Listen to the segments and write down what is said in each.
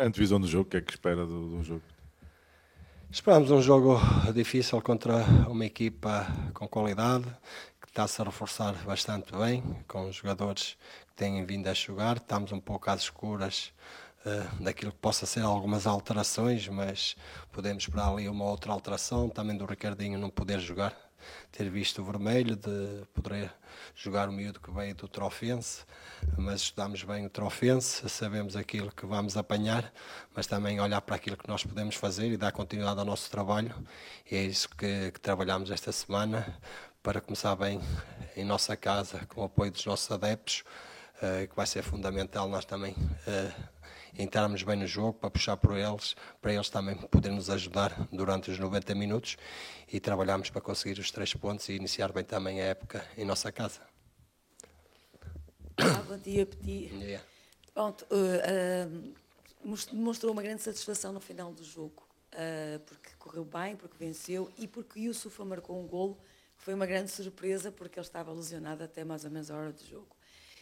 Antevisão do jogo, o que é que espera do, do jogo? Esperamos um jogo difícil contra uma equipa com qualidade, que está-se a reforçar bastante bem, com jogadores que têm vindo a jogar. Estamos um pouco às escuras uh, daquilo que possa ser algumas alterações, mas podemos esperar ali uma outra alteração, também do Ricardinho não poder jogar ter visto o vermelho, de poder jogar o miúdo que veio do Trofense, mas estudamos bem o Trofense, sabemos aquilo que vamos apanhar, mas também olhar para aquilo que nós podemos fazer e dar continuidade ao nosso trabalho. E é isso que, que trabalhamos esta semana para começar bem em nossa casa, com o apoio dos nossos adeptos, que vai ser fundamental nós também. Uh, entrarmos bem no jogo para puxar por eles, para eles também poderem nos ajudar durante os 90 minutos e trabalharmos para conseguir os três pontos e iniciar bem também a época em nossa casa. Ah, bom dia, Petit. Yeah. Pronto, uh, uh, demonstrou uma grande satisfação no final do jogo, uh, porque correu bem, porque venceu e porque Yusufa marcou um golo, que foi uma grande surpresa, porque ele estava lesionado até mais ou menos a hora do jogo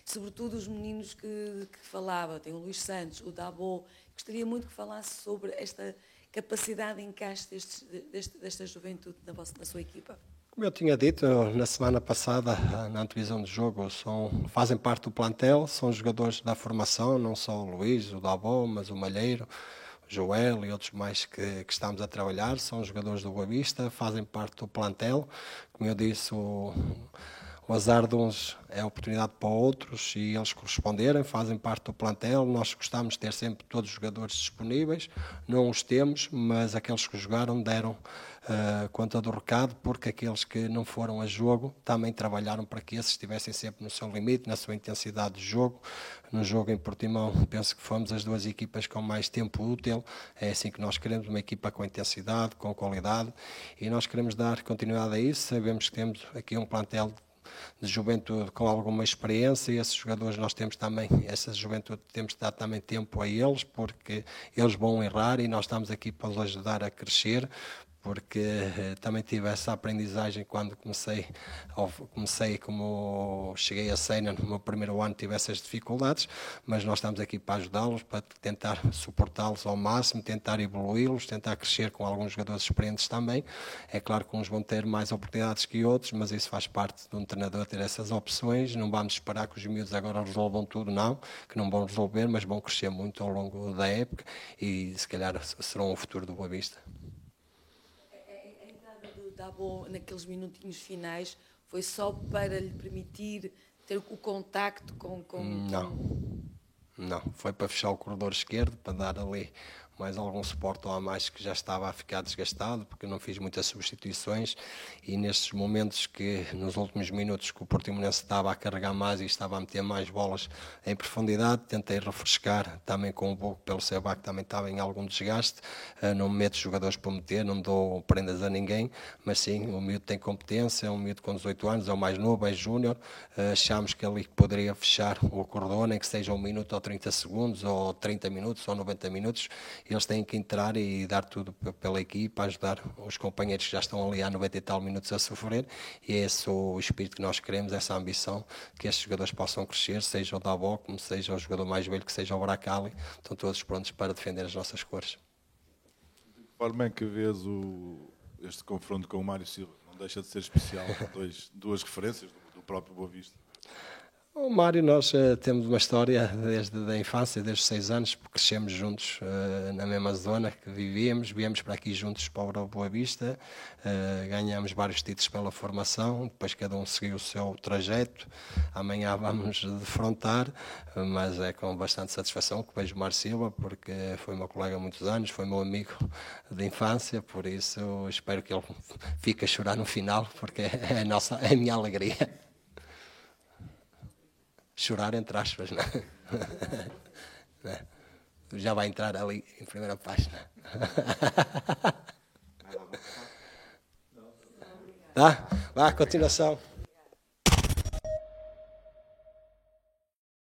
sobretudo os meninos que, que falava, tem o Luís Santos, o Dabo, gostaria muito que falasse sobre esta capacidade de encaixe destes, deste, desta juventude na, vossa, na sua equipa. Como eu tinha dito na semana passada, na antevisão do jogo, são, fazem parte do plantel, são jogadores da formação, não só o Luís, o Dabo, mas o Malheiro, o Joel e outros mais que, que, estamos a trabalhar, são jogadores do Boa Vista, fazem parte do plantel. Como eu disse, o, o azar de uns é oportunidade para outros e eles corresponderem, fazem parte do plantel. Nós gostamos de ter sempre todos os jogadores disponíveis, não os temos, mas aqueles que jogaram deram uh, conta do recado, porque aqueles que não foram a jogo também trabalharam para que esses estivessem sempre no seu limite, na sua intensidade de jogo. No jogo em Portimão, penso que fomos as duas equipas com mais tempo útil. É assim que nós queremos, uma equipa com intensidade, com qualidade, e nós queremos dar continuidade a isso. Sabemos que temos aqui um plantel de juventude com alguma experiência e esses jogadores nós temos também, essa juventude temos de dar também tempo a eles, porque eles vão errar e nós estamos aqui para os ajudar a crescer, porque eh, também tive essa aprendizagem quando comecei, comecei como cheguei a cena no meu primeiro ano tive essas dificuldades, mas nós estamos aqui para ajudá-los, para tentar suportá-los ao máximo, tentar evoluí-los, tentar crescer com alguns jogadores experientes também. É claro que uns vão ter mais oportunidades que outros, mas isso faz parte de um treinador ter essas opções. Não vamos esperar que os miúdos agora resolvam tudo, não, que não vão resolver, mas vão crescer muito ao longo da época e se calhar serão o futuro do Boa Vista. Dabo, naqueles minutinhos finais, foi só para lhe permitir ter o contacto com. com não. Não, foi para fechar o corredor esquerdo, para dar ali mais algum suporte a mais que já estava a ficar desgastado, porque não fiz muitas substituições. E nestes momentos que nos últimos minutos que o Portimonense estava a carregar mais e estava a meter mais bolas em profundidade, tentei refrescar também com um pouco pelo Seba que também estava em algum desgaste, uh, não me meto jogadores para meter, não dou prendas a ninguém, mas sim, o miúdo tem competência, é um miúdo com 18 anos, é o mais novo, é júnior, uh, achamos que ali poderia fechar o corredor, nem que seja um minuto ou 30 segundos, ou 30 minutos, ou 90 minutos, eles têm que entrar e dar tudo pela equipa, ajudar os companheiros que já estão ali há 90 e tal minutos a sofrer, e é esse o espírito que nós queremos, essa ambição, que estes jogadores possam crescer, seja o Dabó, como seja o jogador mais velho, que seja o Bracali, estão todos prontos para defender as nossas cores. De que forma é que vês o, este confronto com o Mário Silva? Não deixa de ser especial, dois, duas referências do, do próprio Boa Vista. O Mário, nós uh, temos uma história desde a infância, desde os seis anos, porque crescemos juntos uh, na mesma zona que vivíamos, viemos para aqui juntos para o Boa Vista, uh, ganhamos vários títulos pela formação, depois cada um seguiu o seu trajeto, amanhã vamos defrontar, mas é com bastante satisfação que vejo o Mário Silva, porque foi meu colega há muitos anos, foi meu amigo de infância, por isso espero que ele fique a chorar no final, porque é a, nossa, é a minha alegria chorar entre aspas, não é? Já vai entrar ali em primeira página. Tá? Vá, continuação.